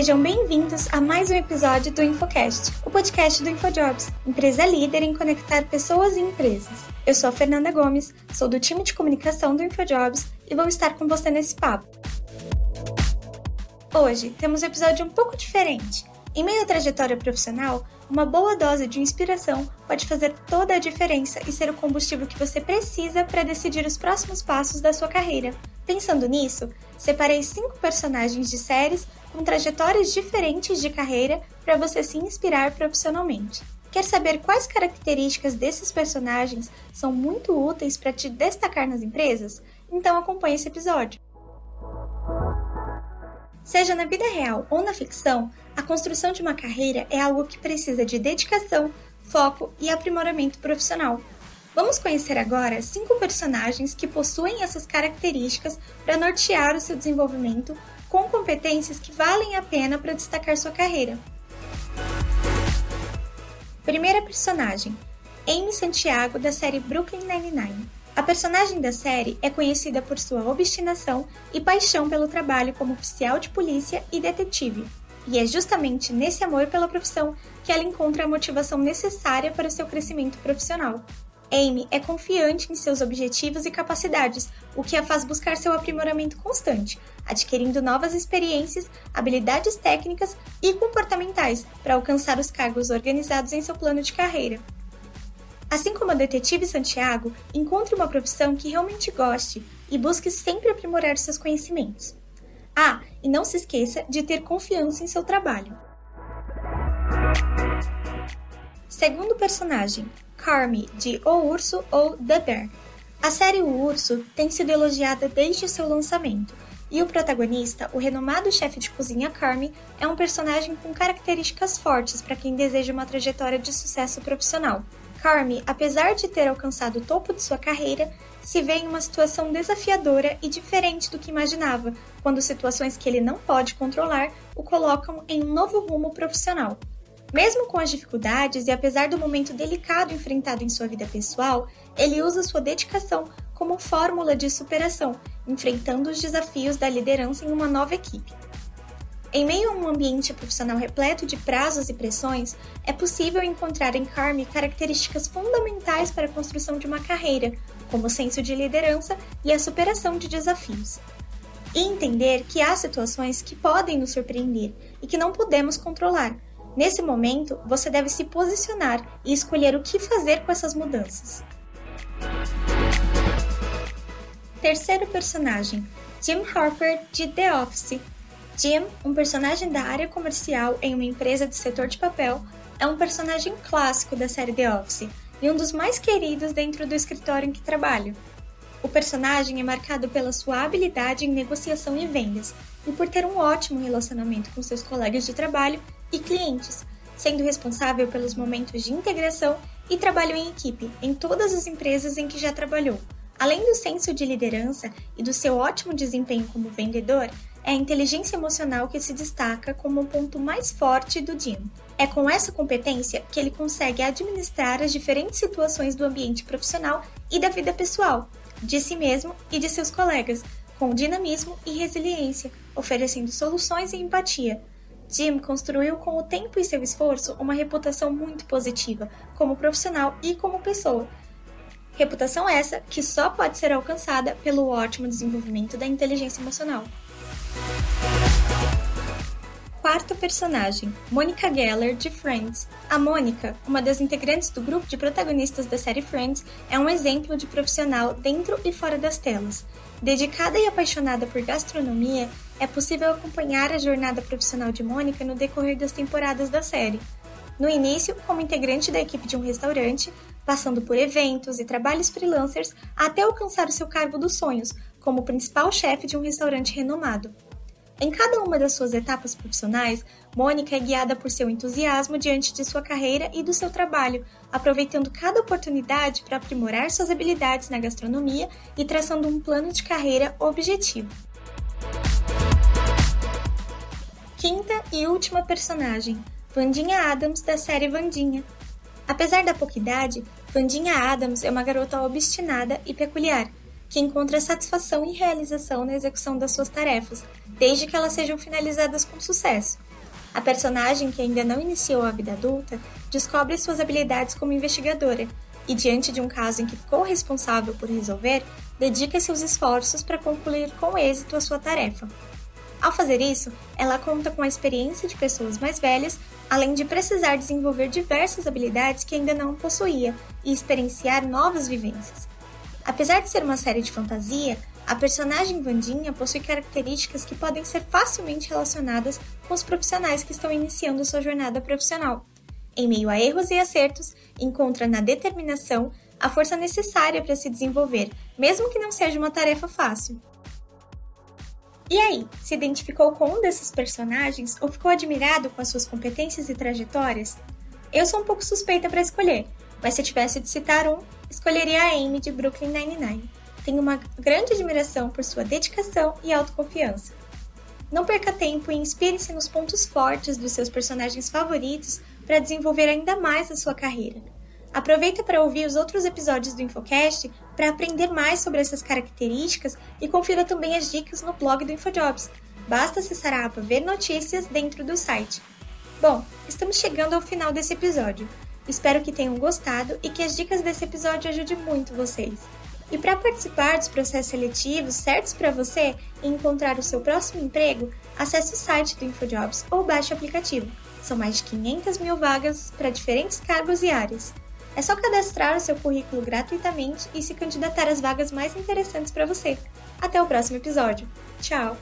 Sejam bem-vindos a mais um episódio do InfoCast, o podcast do InfoJobs, empresa líder em conectar pessoas e empresas. Eu sou a Fernanda Gomes, sou do time de comunicação do InfoJobs e vou estar com você nesse papo. Hoje temos um episódio um pouco diferente. Em meio à trajetória profissional, uma boa dose de inspiração pode fazer toda a diferença e ser o combustível que você precisa para decidir os próximos passos da sua carreira. Pensando nisso, separei cinco personagens de séries com trajetórias diferentes de carreira para você se inspirar profissionalmente. Quer saber quais características desses personagens são muito úteis para te destacar nas empresas? Então acompanhe esse episódio. Seja na vida real ou na ficção, a construção de uma carreira é algo que precisa de dedicação, foco e aprimoramento profissional. Vamos conhecer agora cinco personagens que possuem essas características para nortear o seu desenvolvimento com competências que valem a pena para destacar sua carreira. Primeira personagem: Amy Santiago, da série Brooklyn Nine-Nine. A personagem da série é conhecida por sua obstinação e paixão pelo trabalho como oficial de polícia e detetive. E é justamente nesse amor pela profissão que ela encontra a motivação necessária para o seu crescimento profissional. Amy é confiante em seus objetivos e capacidades, o que a faz buscar seu aprimoramento constante, adquirindo novas experiências, habilidades técnicas e comportamentais para alcançar os cargos organizados em seu plano de carreira. Assim como a detetive Santiago, encontre uma profissão que realmente goste e busque sempre aprimorar seus conhecimentos. Ah, e não se esqueça de ter confiança em seu trabalho. Segundo personagem, Carmy, de O Urso ou The Bear. A série O Urso tem sido elogiada desde seu lançamento, e o protagonista, o renomado chefe de cozinha Carmy, é um personagem com características fortes para quem deseja uma trajetória de sucesso profissional. Carmy, apesar de ter alcançado o topo de sua carreira, se vê em uma situação desafiadora e diferente do que imaginava, quando situações que ele não pode controlar o colocam em um novo rumo profissional. Mesmo com as dificuldades e apesar do momento delicado enfrentado em sua vida pessoal, ele usa sua dedicação como fórmula de superação, enfrentando os desafios da liderança em uma nova equipe. Em meio a um ambiente profissional repleto de prazos e pressões, é possível encontrar em Carmi características fundamentais para a construção de uma carreira, como o senso de liderança e a superação de desafios. E entender que há situações que podem nos surpreender e que não podemos controlar, Nesse momento, você deve se posicionar e escolher o que fazer com essas mudanças. Terceiro personagem, Jim Harper de The Office. Jim, um personagem da área comercial em uma empresa do setor de papel, é um personagem clássico da série The Office e um dos mais queridos dentro do escritório em que trabalho. O personagem é marcado pela sua habilidade em negociação e vendas e por ter um ótimo relacionamento com seus colegas de trabalho e clientes, sendo responsável pelos momentos de integração e trabalho em equipe em todas as empresas em que já trabalhou. Além do senso de liderança e do seu ótimo desempenho como vendedor, é a inteligência emocional que se destaca como o ponto mais forte do Jim. É com essa competência que ele consegue administrar as diferentes situações do ambiente profissional e da vida pessoal, de si mesmo e de seus colegas, com dinamismo e resiliência, oferecendo soluções e empatia, Jim construiu com o tempo e seu esforço uma reputação muito positiva, como profissional e como pessoa. Reputação essa que só pode ser alcançada pelo ótimo desenvolvimento da inteligência emocional. Quarto personagem, Monica Geller, de Friends. A Mônica, uma das integrantes do grupo de protagonistas da série Friends, é um exemplo de profissional dentro e fora das telas. Dedicada e apaixonada por gastronomia, é possível acompanhar a jornada profissional de Mônica no decorrer das temporadas da série. No início, como integrante da equipe de um restaurante, passando por eventos e trabalhos freelancers até alcançar o seu cargo dos sonhos, como principal chefe de um restaurante renomado. Em cada uma das suas etapas profissionais, Mônica é guiada por seu entusiasmo diante de sua carreira e do seu trabalho, aproveitando cada oportunidade para aprimorar suas habilidades na gastronomia e traçando um plano de carreira objetivo. Quinta e última personagem, Vandinha Adams, da série Vandinha. Apesar da pouca idade, Vandinha Adams é uma garota obstinada e peculiar, que encontra satisfação e realização na execução das suas tarefas, desde que elas sejam finalizadas com sucesso. A personagem, que ainda não iniciou a vida adulta, descobre suas habilidades como investigadora e, diante de um caso em que ficou responsável por resolver, dedica seus esforços para concluir com êxito a sua tarefa. Ao fazer isso, ela conta com a experiência de pessoas mais velhas, além de precisar desenvolver diversas habilidades que ainda não possuía e experienciar novas vivências. Apesar de ser uma série de fantasia, a personagem Vandinha possui características que podem ser facilmente relacionadas com os profissionais que estão iniciando sua jornada profissional. Em meio a erros e acertos, encontra na determinação a força necessária para se desenvolver, mesmo que não seja uma tarefa fácil. E aí, se identificou com um desses personagens ou ficou admirado com as suas competências e trajetórias? Eu sou um pouco suspeita para escolher, mas se tivesse de citar um, escolheria a Amy de Brooklyn Nine-Nine. Tenho uma grande admiração por sua dedicação e autoconfiança. Não perca tempo e inspire-se nos pontos fortes dos seus personagens favoritos para desenvolver ainda mais a sua carreira. Aproveita para ouvir os outros episódios do Infocast para aprender mais sobre essas características e confira também as dicas no blog do InfoJobs. Basta acessar a aba Ver Notícias dentro do site. Bom, estamos chegando ao final desse episódio. Espero que tenham gostado e que as dicas desse episódio ajudem muito vocês. E para participar dos processos seletivos certos para você e encontrar o seu próximo emprego, acesse o site do InfoJobs ou baixe o aplicativo. São mais de 500 mil vagas para diferentes cargos e áreas. É só cadastrar o seu currículo gratuitamente e se candidatar às vagas mais interessantes para você. Até o próximo episódio. Tchau!